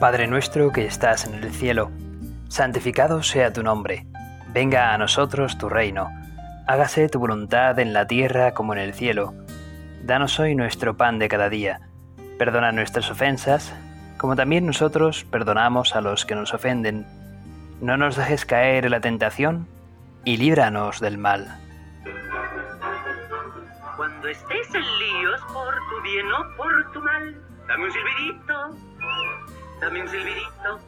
Padre nuestro que estás en el cielo, santificado sea tu nombre, venga a nosotros tu reino, hágase tu voluntad en la tierra como en el cielo. Danos hoy nuestro pan de cada día, perdona nuestras ofensas, como también nosotros perdonamos a los que nos ofenden. No nos dejes caer en la tentación y líbranos del mal. Cuando estés en líos por tu bien o por tu mal, dame un silbidito dame un silbidito.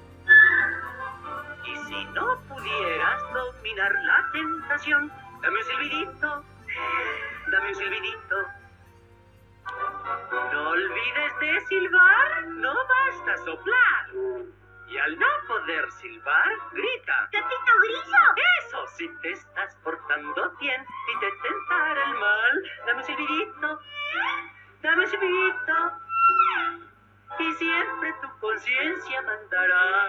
Y si no pudieras dominar la tentación, dame un silbidito, dame un silbidito. No olvides de silbar, no basta soplar. Y al no poder silbar, grita. ¡Pepito Grillo! Eso, si te estás portando bien y te tentara el mal, dame un silbidito, dame un silbidito y siempre tu conciencia mandará.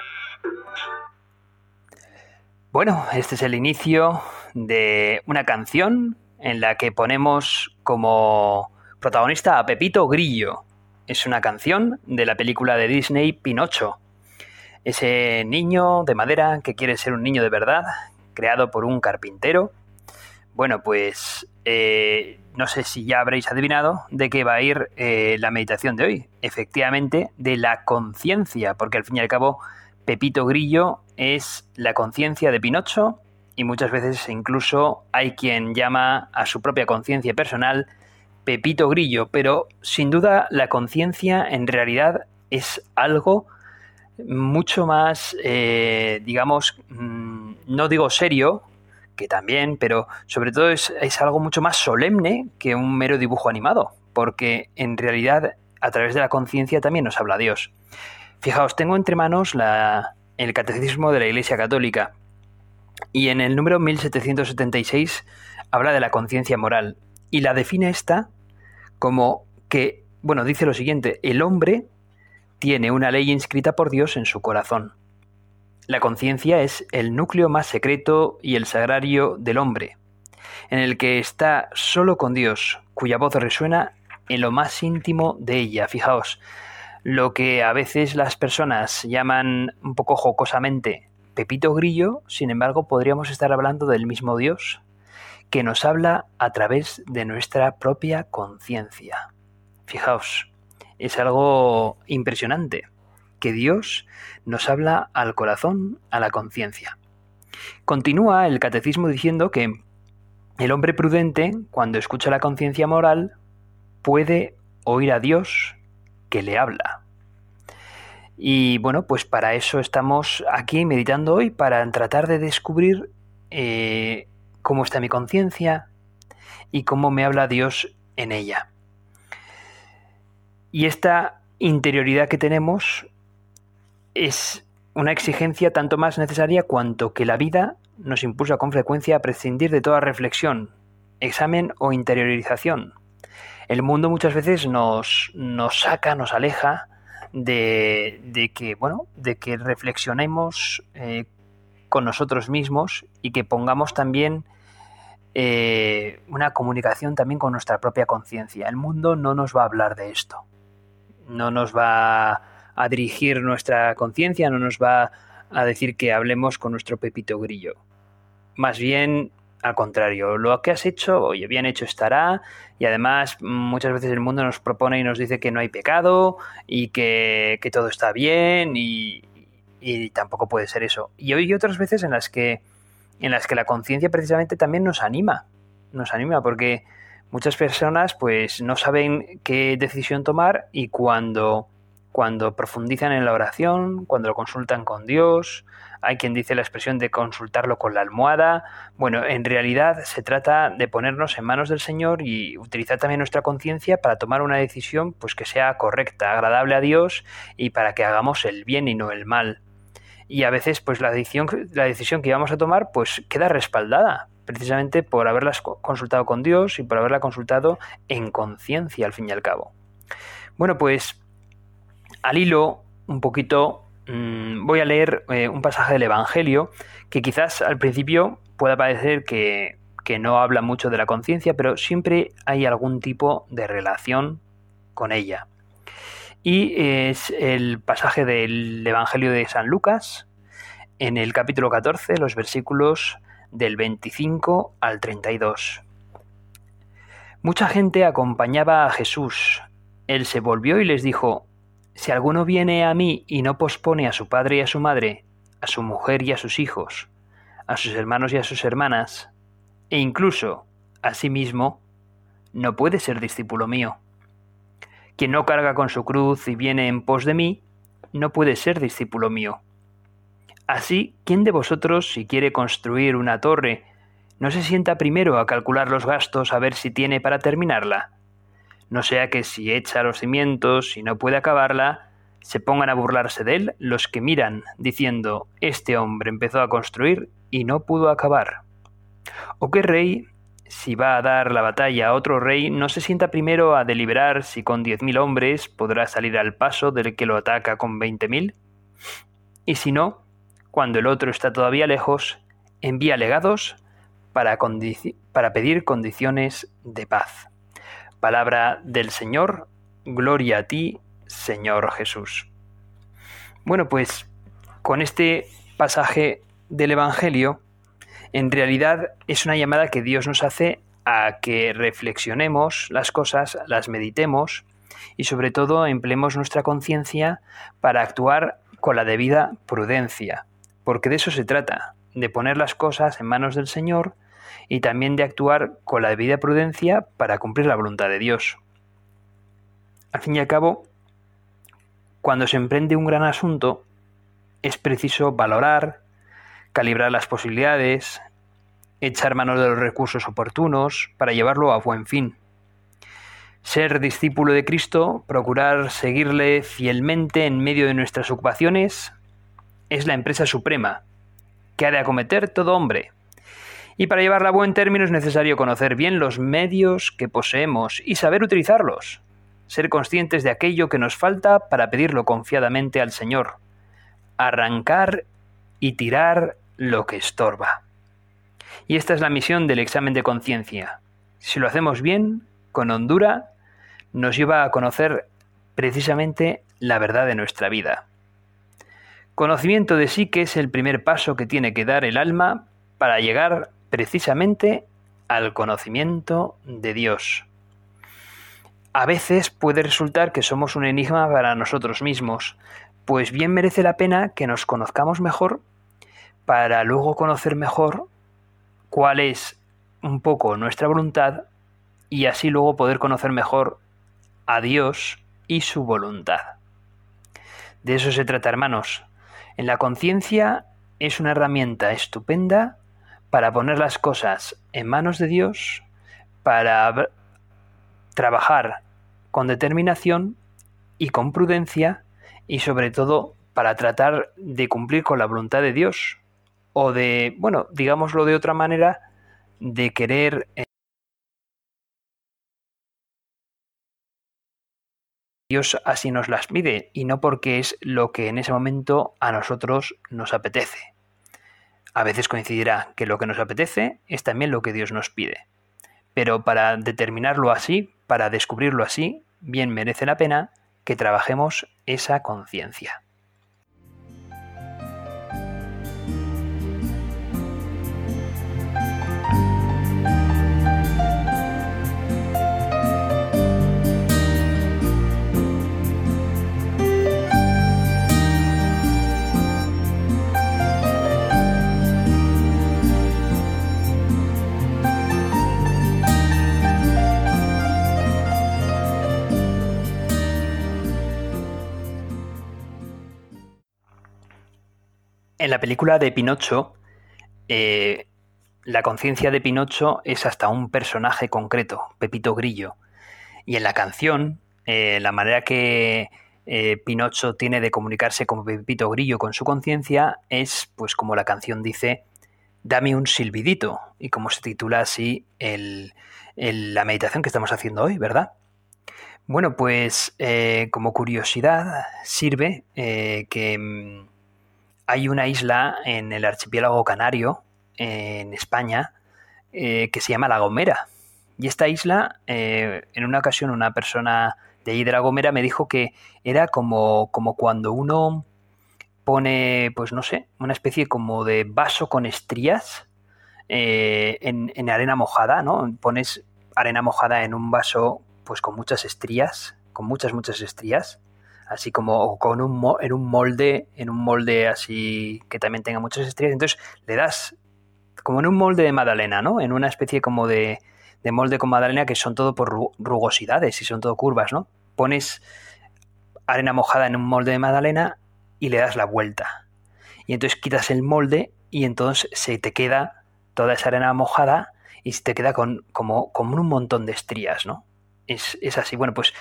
Bueno, este es el inicio de una canción en la que ponemos como protagonista a Pepito Grillo. Es una canción de la película de Disney Pinocho. Ese niño de madera que quiere ser un niño de verdad, creado por un carpintero. Bueno, pues eh, no sé si ya habréis adivinado de qué va a ir eh, la meditación de hoy. Efectivamente, de la conciencia, porque al fin y al cabo, Pepito Grillo es la conciencia de Pinocho y muchas veces incluso hay quien llama a su propia conciencia personal Pepito Grillo, pero sin duda la conciencia en realidad es algo mucho más, eh, digamos, mm, no digo serio, que también, pero sobre todo es, algo mucho más solemne que un mero dibujo animado, porque en realidad a través de la conciencia también nos habla Dios. Fijaos, tengo entre manos la, el Catecismo de la Iglesia Católica y en el número 1776 habla de la conciencia moral y la define esta como que, bueno, dice lo siguiente, el hombre tiene una ley inscrita por Dios en su corazón la conciencia es el núcleo más secreto y el sagrario del hombre, en el que está solo con Dios, cuya voz resuena en lo más íntimo de ella. Fijaos, lo que a veces las personas llaman un poco jocosamente Pepito Grillo, sin embargo podríamos estar hablando del mismo Dios, que nos habla a través de nuestra propia conciencia. Fijaos, es algo impresionante que Dios nos habla al corazón, a la conciencia. Continúa el catecismo diciendo que el hombre prudente, cuando escucha la conciencia moral, puede oír a Dios que le habla. Y bueno, pues para eso estamos aquí meditando hoy, para tratar de descubrir eh, cómo está mi conciencia y cómo me habla Dios en ella. Y esta interioridad que tenemos es una exigencia tanto más necesaria cuanto que la vida nos impulsa con frecuencia a prescindir de toda reflexión, examen o interiorización. El mundo muchas veces nos, nos saca, nos aleja de, de, que, bueno, de que reflexionemos eh, con nosotros mismos y que pongamos también eh, una comunicación también con nuestra propia conciencia. El mundo no nos va a hablar de esto. No nos va a dirigir nuestra conciencia, no nos va a decir que hablemos con nuestro pepito grillo. Más bien al contrario, lo que has hecho, oye, bien hecho estará, y además muchas veces el mundo nos propone y nos dice que no hay pecado y que, todo está bien y, y, tampoco puede ser eso. Y hay otras veces en las que, en las que la conciencia precisamente también nos anima, nos anima porque muchas personas pues no saben qué decisión tomar y cuando cuando profundizan en la oración, cuando lo consultan con Dios, hay quien dice la expresión de consultarlo con la almohada. Bueno, en realidad se trata de ponernos en manos del Señor y utilizar también nuestra conciencia para tomar una decisión pues que sea correcta, agradable a Dios y para que hagamos el bien y no el mal. Y a veces pues la decisión, la decisión que íbamos a tomar pues queda respaldada precisamente por haberla consultado con Dios y por haberla consultado en conciencia al fin y al cabo. Bueno, pues al hilo, un poquito, mm, voy a leer eh, un pasaje del Evangelio que quizás al principio pueda parecer que, que no habla mucho de la conciencia, pero siempre hay algún tipo de relación con ella. y es el pasaje del Evangelio de San Lucas en el capítulo 14, los versículos del 25 al 32. Mucha gente acompañaba a Jesús. Él se volvió y les dijo, Si alguno viene a mí y no pospone a su padre y a su madre, a su mujer y a sus hijos, a sus hermanos y a sus hermanas, e incluso a sí mismo, no puede ser discípulo mío. Quien no carga con su cruz y viene en pos de mí, no puede ser discípulo mío. Así, ¿quién de vosotros, si quiere construir una torre, no se sienta primero a calcular los gastos a ver si tiene para terminarla? No sea que si echa los cimientos y no puede acabarla, se pongan a burlarse de él los que miran, diciendo, este hombre empezó a construir y no pudo acabar. ¿O qué rey, si va a dar la batalla a otro rey, no se sienta primero a deliberar si con diez mil hombres podrá salir al paso del que lo ataca con veinte mil? Y si no, cuando el otro está todavía lejos, envía legados para, para pedir condiciones de paz. Palabra del Señor, gloria a ti, Señor Jesús. Bueno, pues con este pasaje del Evangelio, en realidad es una llamada que Dios nos hace a que reflexionemos las cosas, las meditemos y sobre todo empleemos nuestra conciencia para actuar con la debida prudencia, porque de eso se trata, de poner las cosas en manos del Señor y también de actuar con la debida prudencia para cumplir la voluntad de Dios. Al fin y al cabo, cuando se emprende un gran asunto, es preciso valorar, calibrar las posibilidades, echar mano de los recursos oportunos para llevarlo a buen fin. Ser discípulo de Cristo, procurar seguirle fielmente en medio de nuestras ocupaciones, es la empresa suprema que ha de acometer todo hombre. Y para llevarla a buen término es necesario conocer bien los medios que poseemos y saber utilizarlos, ser conscientes de aquello que nos falta para pedirlo confiadamente al Señor, arrancar y tirar lo que estorba. Y esta es la misión del examen de conciencia. Si lo hacemos bien, con hondura, nos lleva a conocer precisamente la verdad de nuestra vida. Conocimiento de sí que es el primer paso que tiene que dar el alma para llegar precisamente al conocimiento de Dios. A veces puede resultar que somos un enigma para nosotros mismos, pues bien merece la pena que nos conozcamos mejor para luego conocer mejor cuál es un poco nuestra voluntad y así luego poder conocer mejor a Dios y su voluntad. De eso se trata, hermanos, en la conciencia es una herramienta estupenda para poner las cosas en manos de Dios, para trabajar con determinación y con prudencia y sobre todo para tratar de cumplir con la voluntad de Dios o de, bueno, digámoslo de otra manera, de querer Dios así nos las pide y no porque es lo que en ese momento a nosotros nos apetece. A veces coincidirá que lo que nos apetece es también lo que Dios nos pide. Pero para determinarlo así, para descubrirlo así, bien merece la pena que trabajemos esa conciencia. En la película de Pinocho, eh, la conciencia de Pinocho es hasta un personaje concreto, Pepito Grillo. Y en la canción, eh, la manera que eh, Pinocho tiene de comunicarse con Pepito Grillo con su conciencia es, pues como la canción dice, dame un silbidito. Y como se titula así la meditación que estamos haciendo hoy, ¿verdad? Bueno, pues como curiosidad sirve que mm, hay una isla en el archipiélago canario, en España, eh, que se llama La Gomera. Y esta isla, eh, en una ocasión una persona de ahí de La Gomera me dijo que era como, como cuando uno pone, pues no sé, una especie como de vaso con estrías eh, en, en, arena mojada, ¿no? Pones arena mojada en un vaso pues con muchas estrías, con muchas, muchas estrías, así como con un, en un molde, en un molde así que también tenga muchas estrías, entonces le das como en un molde de magdalena, ¿no? En una especie como de, de molde con magdalena que son todo por rugosidades y son todo curvas, ¿no? Pones arena mojada en un molde de magdalena y le das la vuelta. Y entonces quitas el molde y entonces se te queda toda esa arena mojada y se te queda con, como, como un montón de estrías, ¿no? Es, es, así. Bueno, pues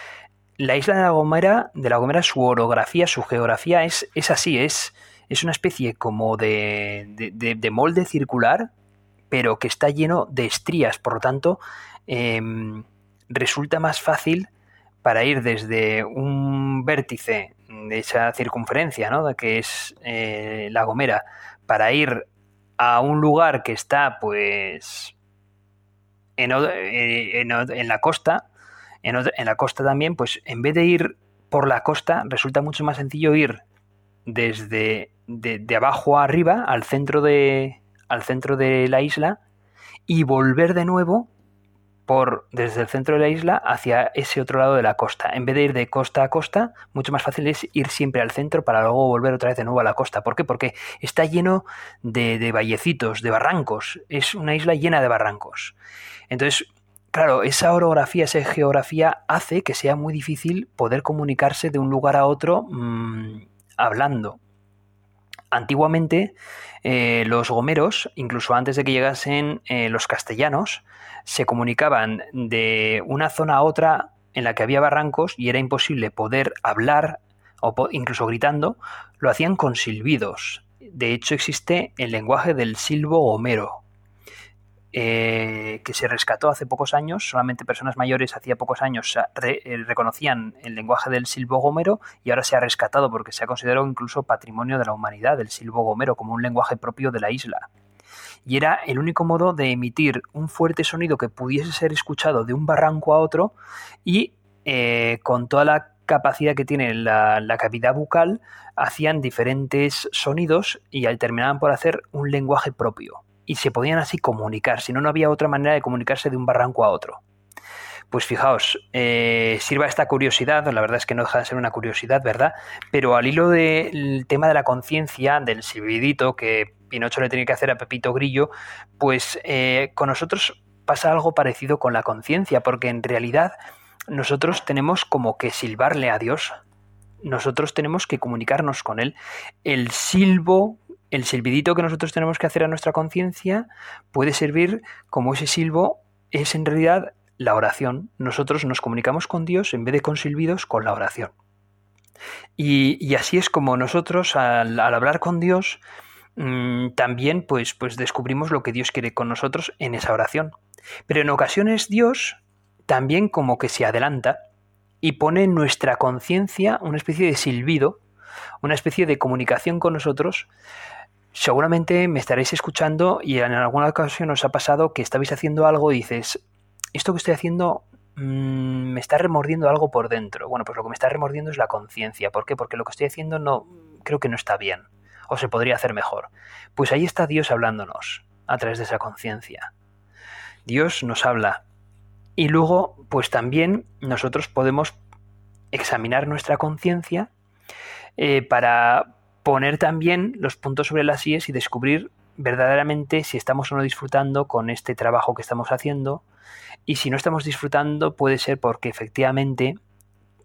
la isla de la Gomera, de la Gomera, su orografía, su geografía es, es así, es, es una especie como de, de, de, molde circular, pero que está lleno de estrías, por lo tanto, eh, resulta más fácil para ir desde un vértice de esa circunferencia, ¿no? que es eh, La Gomera, para ir a un lugar que está, pues, en, eh, en, en la costa, en, la costa también, pues, en vez de ir por la costa, resulta mucho más sencillo ir desde de, de abajo a arriba, al centro de, al centro de la isla, y volver de nuevo por desde el centro de la isla hacia ese otro lado de la costa. En vez de ir de costa a costa, mucho más fácil es ir siempre al centro para luego volver otra vez de nuevo a la costa. ¿Por qué? Porque está lleno de, de vallecitos, de barrancos. Es una isla llena de barrancos. Entonces, claro, esa orografía, esa geografía hace que sea muy difícil poder comunicarse de un lugar a otro mmm, hablando. Antiguamente, eh, los gomeros, incluso antes de que llegasen eh, los castellanos, se comunicaban de una zona a otra en la que había barrancos y era imposible poder hablar o po incluso gritando, lo hacían con silbidos. De hecho, existe el lenguaje del silbo gomero, eh, que se rescató hace pocos años, solamente personas mayores hacía pocos años eh, reconocían el lenguaje del silbo gomero y ahora se ha rescatado porque se ha considerado incluso patrimonio de la humanidad, el silbo gomero, como un lenguaje propio de la isla. Y era el único modo de emitir un fuerte sonido que pudiese ser escuchado de un barranco a otro y eh, con toda la capacidad que tiene la, la, cavidad bucal, hacían diferentes sonidos y terminaban por hacer un lenguaje propio y se podían así comunicar, si no, no había otra manera de comunicarse de un barranco a otro. Pues fijaos, eh, sirva esta curiosidad, la verdad es que no deja de ser una curiosidad, ¿verdad? Pero al hilo del tema de la conciencia, del silbidito que Pinocho le tiene que hacer a Pepito Grillo, pues eh, con nosotros pasa algo parecido con la conciencia, porque en realidad nosotros tenemos como que silbarle a Dios, nosotros tenemos que comunicarnos con Él. El silbo el silbidito que nosotros tenemos que hacer a nuestra conciencia puede servir como ese silbo es en realidad la oración. Nosotros nos comunicamos con Dios en vez de con silbidos, con la oración. Y, así es como nosotros al, hablar con Dios mmm, también pues, pues descubrimos lo que Dios quiere con nosotros en esa oración. Pero en ocasiones Dios también como que se adelanta y pone en nuestra conciencia una especie de silbido, una especie de comunicación con nosotros seguramente me estaréis escuchando y en alguna ocasión os ha pasado que estabais haciendo algo y dices, esto que estoy haciendo mmm, me está remordiendo algo por dentro. Bueno, pues lo que me está remordiendo es la conciencia. ¿Por qué? Porque lo que estoy haciendo no creo que no está bien o se podría hacer mejor. Pues ahí está Dios hablándonos a través de esa conciencia. Dios nos habla y luego pues también nosotros podemos examinar nuestra conciencia eh, para poner también los puntos sobre las IES y descubrir verdaderamente si estamos o no disfrutando con este trabajo que estamos haciendo. Y si no estamos disfrutando puede ser porque efectivamente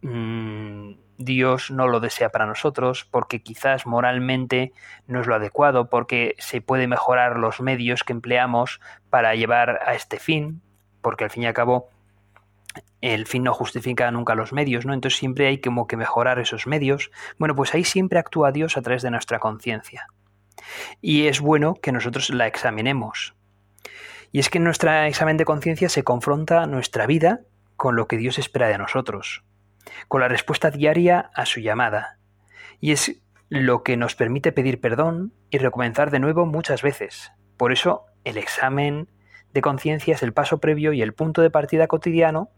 mmm, Dios no lo desea para nosotros, porque quizás moralmente no es lo adecuado, porque se puede mejorar los medios que empleamos para llevar a este fin, porque al fin y al cabo el fin no justifica nunca los medios, ¿no? Entonces siempre hay como que mejorar esos medios. Bueno, pues ahí siempre actúa Dios a través de nuestra conciencia. Y es bueno que nosotros la examinemos. Y es que en nuestro examen de conciencia se confronta nuestra vida con lo que Dios espera de nosotros, con la respuesta diaria a su llamada. Y es lo que nos permite pedir perdón y recomenzar de nuevo muchas veces. Por eso el examen de conciencia es el paso previo y el punto de partida cotidiano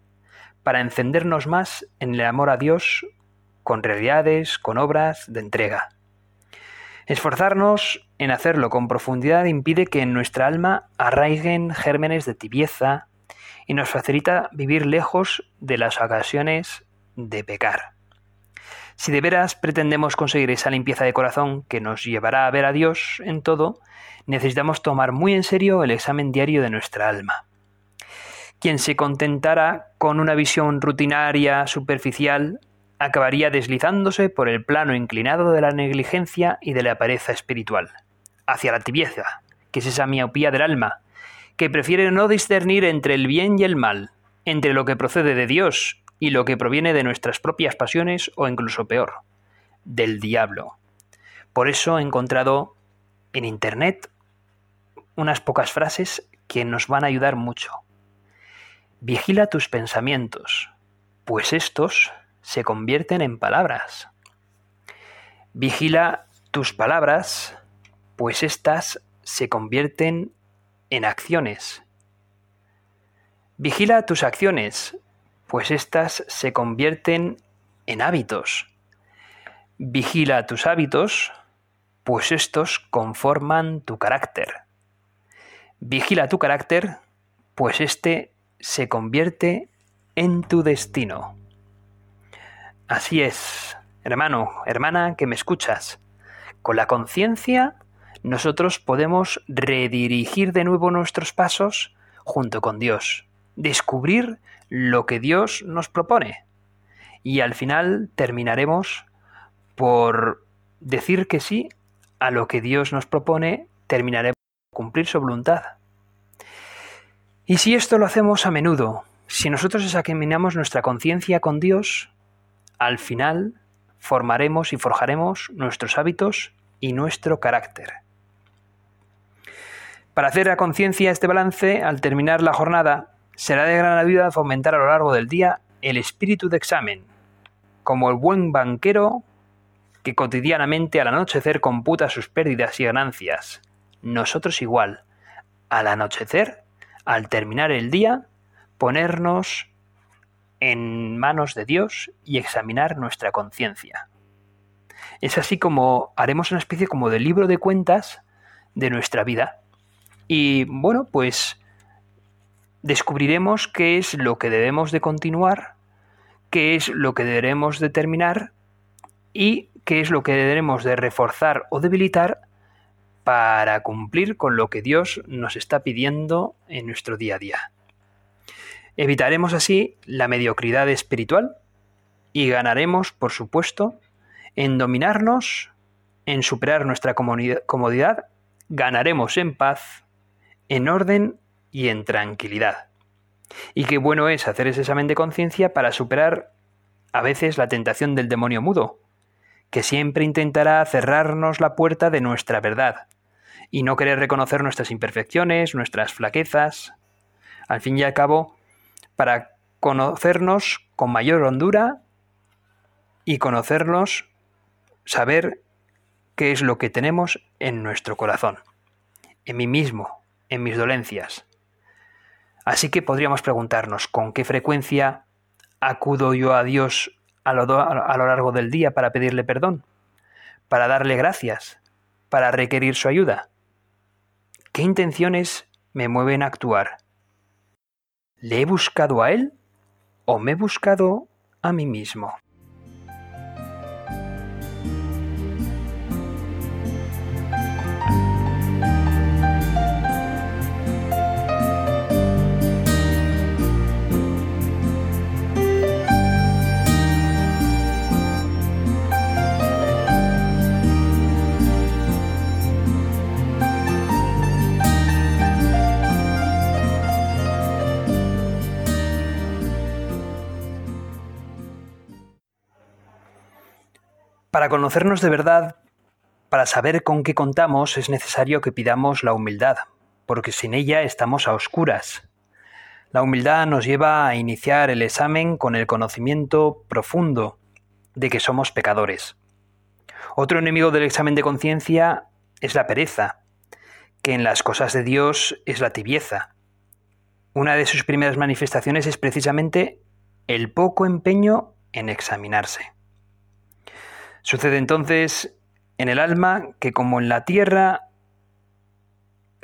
para encendernos más en el amor a Dios con realidades, con obras de entrega. Esforzarnos en hacerlo con profundidad impide que en nuestra alma arraiguen gérmenes de tibieza y nos facilita vivir lejos de las ocasiones de pecar. Si de veras pretendemos conseguir esa limpieza de corazón que nos llevará a ver a Dios en todo, necesitamos tomar muy en serio el examen diario de nuestra alma. Quien se contentara con una visión rutinaria, superficial, acabaría deslizándose por el plano inclinado de la negligencia y de la pereza espiritual, hacia la tibieza, que es esa miopía del alma, que prefiere no discernir entre el bien y el mal, entre lo que procede de Dios y lo que proviene de nuestras propias pasiones o incluso peor, del diablo. Por eso he encontrado en Internet unas pocas frases que nos van a ayudar mucho. Vigila tus pensamientos, pues estos se convierten en palabras. Vigila tus palabras, pues éstas se convierten en acciones. Vigila tus acciones, pues éstas se convierten en hábitos. Vigila tus hábitos, pues estos conforman tu carácter. Vigila tu carácter, pues éste se convierte en tu destino. Así es, hermano, hermana, que me escuchas. Con la conciencia nosotros podemos redirigir de nuevo nuestros pasos junto con Dios, descubrir lo que Dios nos propone. Y al final terminaremos por decir que sí a lo que Dios nos propone, terminaremos por cumplir su voluntad. Y si esto lo hacemos a menudo, si nosotros examinamos nuestra conciencia con Dios, al final formaremos y forjaremos nuestros hábitos y nuestro carácter. Para hacer a conciencia este balance, al terminar la jornada, será de gran ayuda fomentar a lo largo del día el espíritu de examen, como el buen banquero que cotidianamente al anochecer computa sus pérdidas y ganancias. Nosotros igual, al anochecer al terminar el día, ponernos en manos de Dios y examinar nuestra conciencia. Es así como haremos una especie como de libro de cuentas de nuestra vida. Y bueno, pues descubriremos qué es lo que debemos de continuar, qué es lo que debemos de terminar y qué es lo que debemos de reforzar o debilitar para cumplir con lo que Dios nos está pidiendo en nuestro día a día. Evitaremos así la mediocridad espiritual y ganaremos, por supuesto, en dominarnos, en superar nuestra comodidad, ganaremos en paz, en orden y en tranquilidad. Y qué bueno es hacer ese examen de conciencia para superar a veces la tentación del demonio mudo, que siempre intentará cerrarnos la puerta de nuestra verdad, y no querer reconocer nuestras imperfecciones, nuestras flaquezas. Al fin y al cabo, para conocernos con mayor hondura y conocernos, saber qué es lo que tenemos en nuestro corazón, en mí mismo, en mis dolencias. Así que podríamos preguntarnos con qué frecuencia acudo yo a Dios a lo, a lo largo del día para pedirle perdón, para darle gracias, para requerir su ayuda. ¿Qué intenciones me mueven a actuar? ¿Le he buscado a él o me he buscado a mí mismo? Para conocernos de verdad, para saber con qué contamos, es necesario que pidamos la humildad, porque sin ella estamos a oscuras. La humildad nos lleva a iniciar el examen con el conocimiento profundo de que somos pecadores. Otro enemigo del examen de conciencia es la pereza, que en las cosas de Dios es la tibieza. Una de sus primeras manifestaciones es precisamente el poco empeño en examinarse. Sucede entonces en el alma que como en la tierra,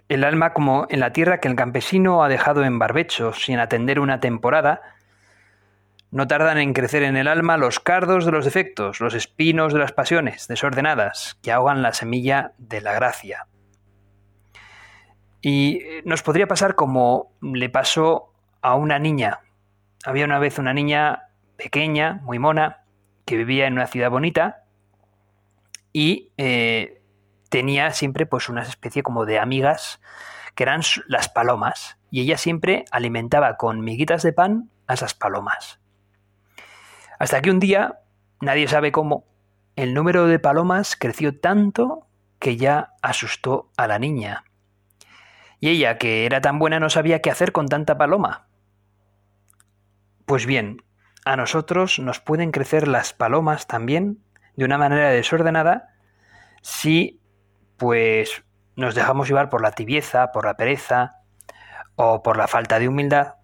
el alma como en la tierra que el campesino ha dejado en barbecho sin atender una temporada, no tardan en crecer en el alma los cardos de los defectos, los espinos de las pasiones desordenadas que ahogan la semilla de la gracia. Y nos podría pasar como le pasó a una niña. Había una vez una niña pequeña, muy mona, que vivía en una ciudad bonita y eh, tenía siempre pues una especie como de amigas que eran las palomas y ella siempre alimentaba con miguitas de pan a esas palomas. Hasta que un día, nadie sabe cómo, el número de palomas creció tanto que ya asustó a la niña. Y ella, que era tan buena, no sabía qué hacer con tanta paloma. Pues bien, a nosotros nos pueden crecer las palomas también de una manera desordenada si pues nos dejamos llevar por la tibieza, por la pereza o por la falta de humildad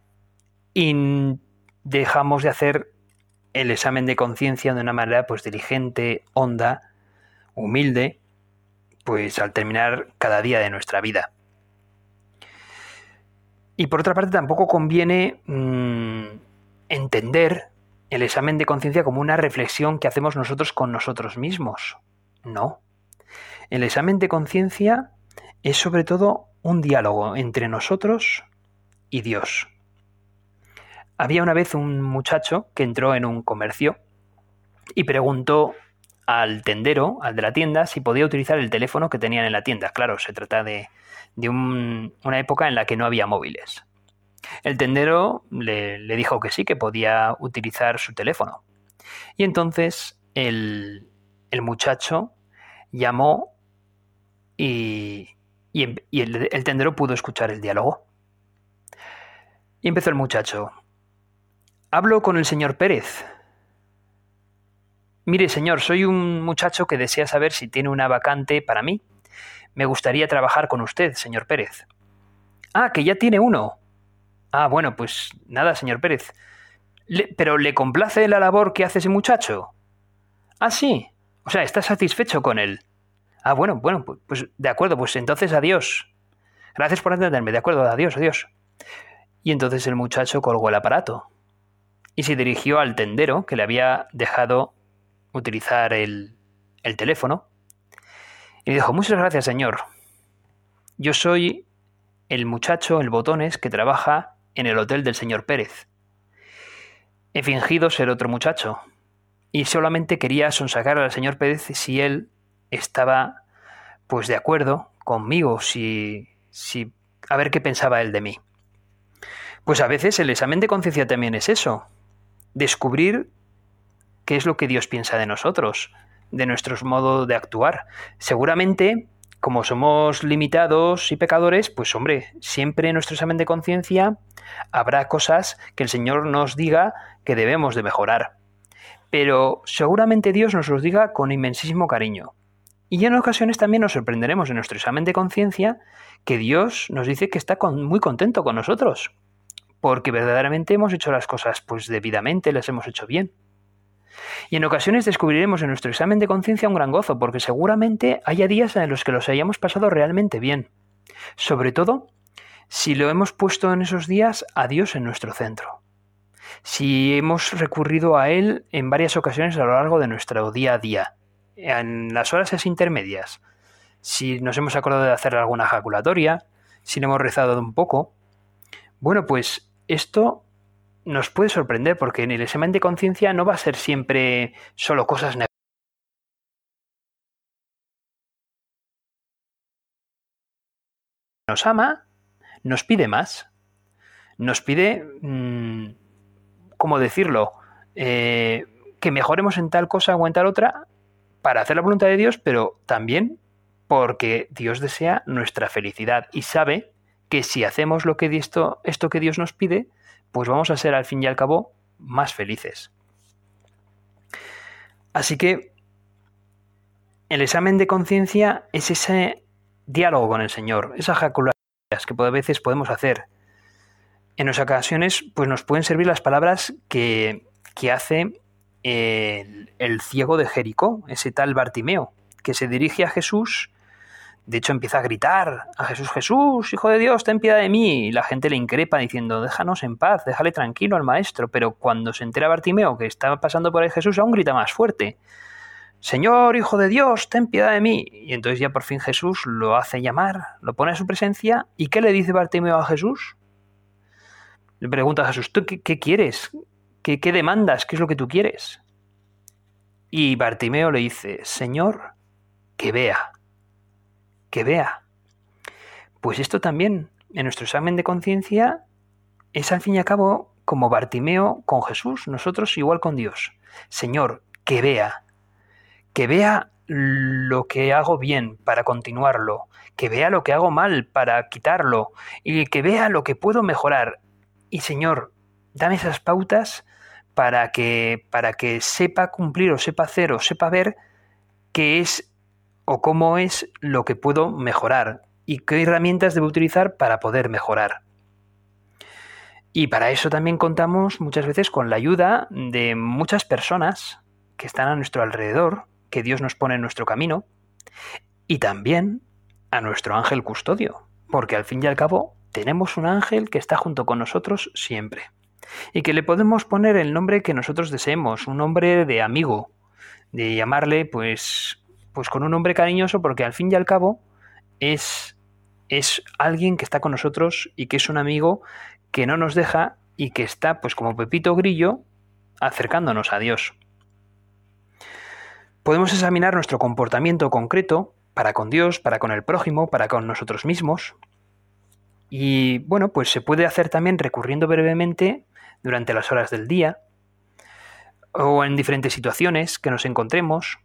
y dejamos de hacer el examen de conciencia de una manera pues diligente, honda, humilde, pues al terminar cada día de nuestra vida. Y por otra parte tampoco conviene mm, entender el examen de conciencia como una reflexión que hacemos nosotros con nosotros mismos. No. El examen de conciencia es sobre todo un diálogo entre nosotros y Dios. Había una vez un muchacho que entró en un comercio y preguntó al tendero, al de la tienda, si podía utilizar el teléfono que tenían en la tienda. Claro, se trata de, una época en la que no había móviles. El tendero le, dijo que sí, que podía utilizar su teléfono. Y entonces el, muchacho llamó y, el, el tendero pudo escuchar el diálogo. Y empezó el muchacho. Hablo con el señor Pérez. Mire, señor, soy un muchacho que desea saber si tiene una vacante para mí. Me gustaría trabajar con usted, señor Pérez. Ah, que ya tiene uno. Ah, bueno, pues nada, señor Pérez. ¿Pero le complace la labor que hace ese muchacho? Ah, sí. O sea, está satisfecho con él. Ah, bueno, bueno, pues, pues de acuerdo, pues entonces adiós. Gracias por atenderme, de acuerdo, adiós, adiós. Y entonces el muchacho colgó el aparato y se dirigió al tendero que le había dejado utilizar el, el teléfono y dijo, muchas gracias señor. Yo soy el muchacho, el botones, que trabaja en el hotel del señor Pérez. He fingido ser otro muchacho y solamente quería sonsacar al señor Pérez si él estaba pues de acuerdo conmigo, si, si a ver qué pensaba él de mí. Pues a veces el examen de conciencia también es eso, descubrir qué es lo que Dios piensa de nosotros, de nuestros modos de actuar. Seguramente, como somos limitados y pecadores, pues hombre, siempre en nuestro examen de conciencia habrá cosas que el Señor nos diga que debemos de mejorar. Pero seguramente Dios nos los diga con inmensísimo cariño. Y en ocasiones también nos sorprenderemos en nuestro examen de conciencia que Dios nos dice que está muy contento con nosotros porque verdaderamente hemos hecho las cosas pues debidamente, las hemos hecho bien. Y en ocasiones descubriremos en nuestro examen de conciencia un gran gozo, porque seguramente haya días en los que los hayamos pasado realmente bien. Sobre todo si lo hemos puesto en esos días a Dios en nuestro centro. Si hemos recurrido a Él en varias ocasiones a lo largo de nuestro día a día, en las horas intermedias, si nos hemos acordado de hacer alguna ejaculatoria, si le hemos rezado un poco, bueno, pues esto nos puede sorprender porque en el examen de conciencia no va a ser siempre solo cosas negativas. Nos ama, nos pide más, nos pide, mm, ¿cómo decirlo? Eh, que mejoremos en tal cosa o en tal otra para hacer la voluntad de Dios, pero también porque Dios desea nuestra felicidad y sabe que si hacemos lo que esto, esto que Dios nos pide, pues vamos a ser al fin y al cabo más felices. Así que el examen de conciencia es ese diálogo con el Señor, esas jaculaciones que a veces podemos hacer en las ocasiones pues nos pueden servir las palabras que, que hace el, el, ciego de Jericó, ese tal Bartimeo, que se dirige a Jesús, de hecho empieza a gritar a Jesús, Jesús, Hijo de Dios, ten piedad de mí, y la gente le increpa diciendo, déjanos en paz, déjale tranquilo al maestro, pero cuando se entera Bartimeo que está pasando por ahí Jesús, aún grita más fuerte, Señor, Hijo de Dios, ten piedad de mí. Y entonces ya por fin Jesús lo hace llamar, lo pone a su presencia, ¿y qué le dice Bartimeo a Jesús? Le pregunta a Jesús, ¿tú qué, quieres? ¿Qué, ¿Qué demandas? ¿Qué es lo que tú quieres? Y Bartimeo le dice, Señor, que vea, que vea. Pues esto también, en nuestro examen de conciencia, es al fin y al cabo como Bartimeo con Jesús, nosotros igual con Dios. Señor, que vea, que vea lo que hago bien para continuarlo, que vea lo que hago mal para quitarlo y que vea lo que puedo mejorar y Señor, dame esas pautas para que, para que sepa cumplir o sepa hacer o sepa ver qué es o cómo es lo que puedo mejorar y qué herramientas debo utilizar para poder mejorar. Y para eso también contamos muchas veces con la ayuda de muchas personas que están a nuestro alrededor, que Dios nos pone en nuestro camino, y también a nuestro ángel custodio, porque al fin y al cabo tenemos un ángel que está junto con nosotros siempre y que le podemos poner el nombre que nosotros deseemos, un nombre de amigo, de llamarle pues pues con un nombre cariñoso porque al fin y al cabo es es alguien que está con nosotros y que es un amigo que no nos deja y que está pues como Pepito Grillo acercándonos a Dios. Podemos examinar nuestro comportamiento concreto para con Dios, para con el prójimo, para con nosotros mismos, y bueno, pues se puede hacer también recurriendo brevemente durante las horas del día o en diferentes situaciones que nos encontremos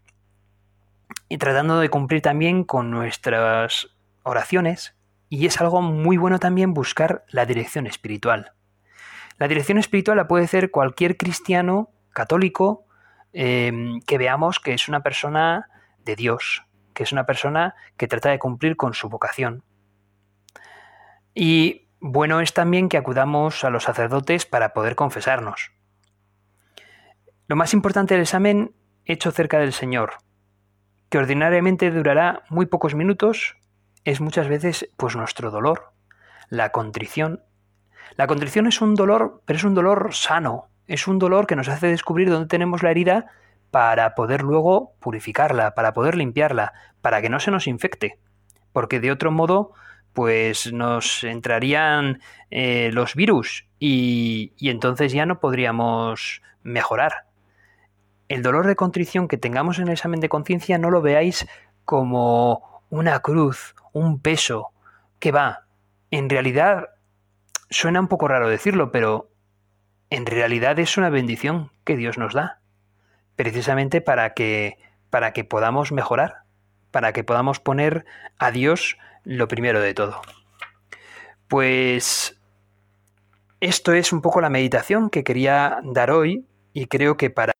y tratando de cumplir también con nuestras oraciones y es algo muy bueno también buscar la dirección espiritual. La dirección espiritual la puede hacer cualquier cristiano católico eh, que veamos que es una persona de Dios, que es una persona que trata de cumplir con su vocación. Y bueno es también que acudamos a los sacerdotes para poder confesarnos. Lo más importante del examen hecho cerca del Señor, que ordinariamente durará muy pocos minutos, es muchas veces pues nuestro dolor, la contrición. La contrición es un dolor, pero es un dolor sano, es un dolor que nos hace descubrir dónde tenemos la herida para poder luego purificarla, para poder limpiarla, para que no se nos infecte. Porque de otro modo, pues nos entrarían eh, los virus y, y entonces ya no podríamos mejorar. El dolor de contrición que tengamos en el examen de conciencia no lo veáis como una cruz, un peso, que va. En realidad, suena un poco raro decirlo, pero en realidad es una bendición que Dios nos da, precisamente para que, para que podamos mejorar, para que podamos poner a Dios lo primero de todo. Pues esto es un poco la meditación que quería dar hoy y creo que para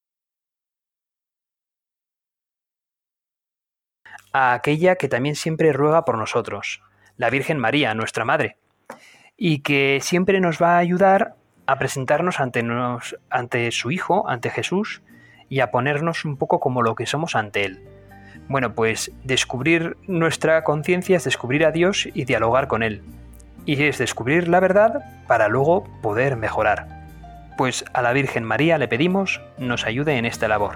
a aquella que también siempre ruega por nosotros, la Virgen María, nuestra Madre, y que siempre nos va a ayudar a presentarnos ante, nos, ante su Hijo, ante Jesús, y a ponernos un poco como lo que somos ante Él. Bueno, pues descubrir nuestra conciencia es descubrir a Dios y dialogar con Él. Y es descubrir la verdad para luego poder mejorar. Pues a la Virgen María le pedimos nos ayude en esta labor.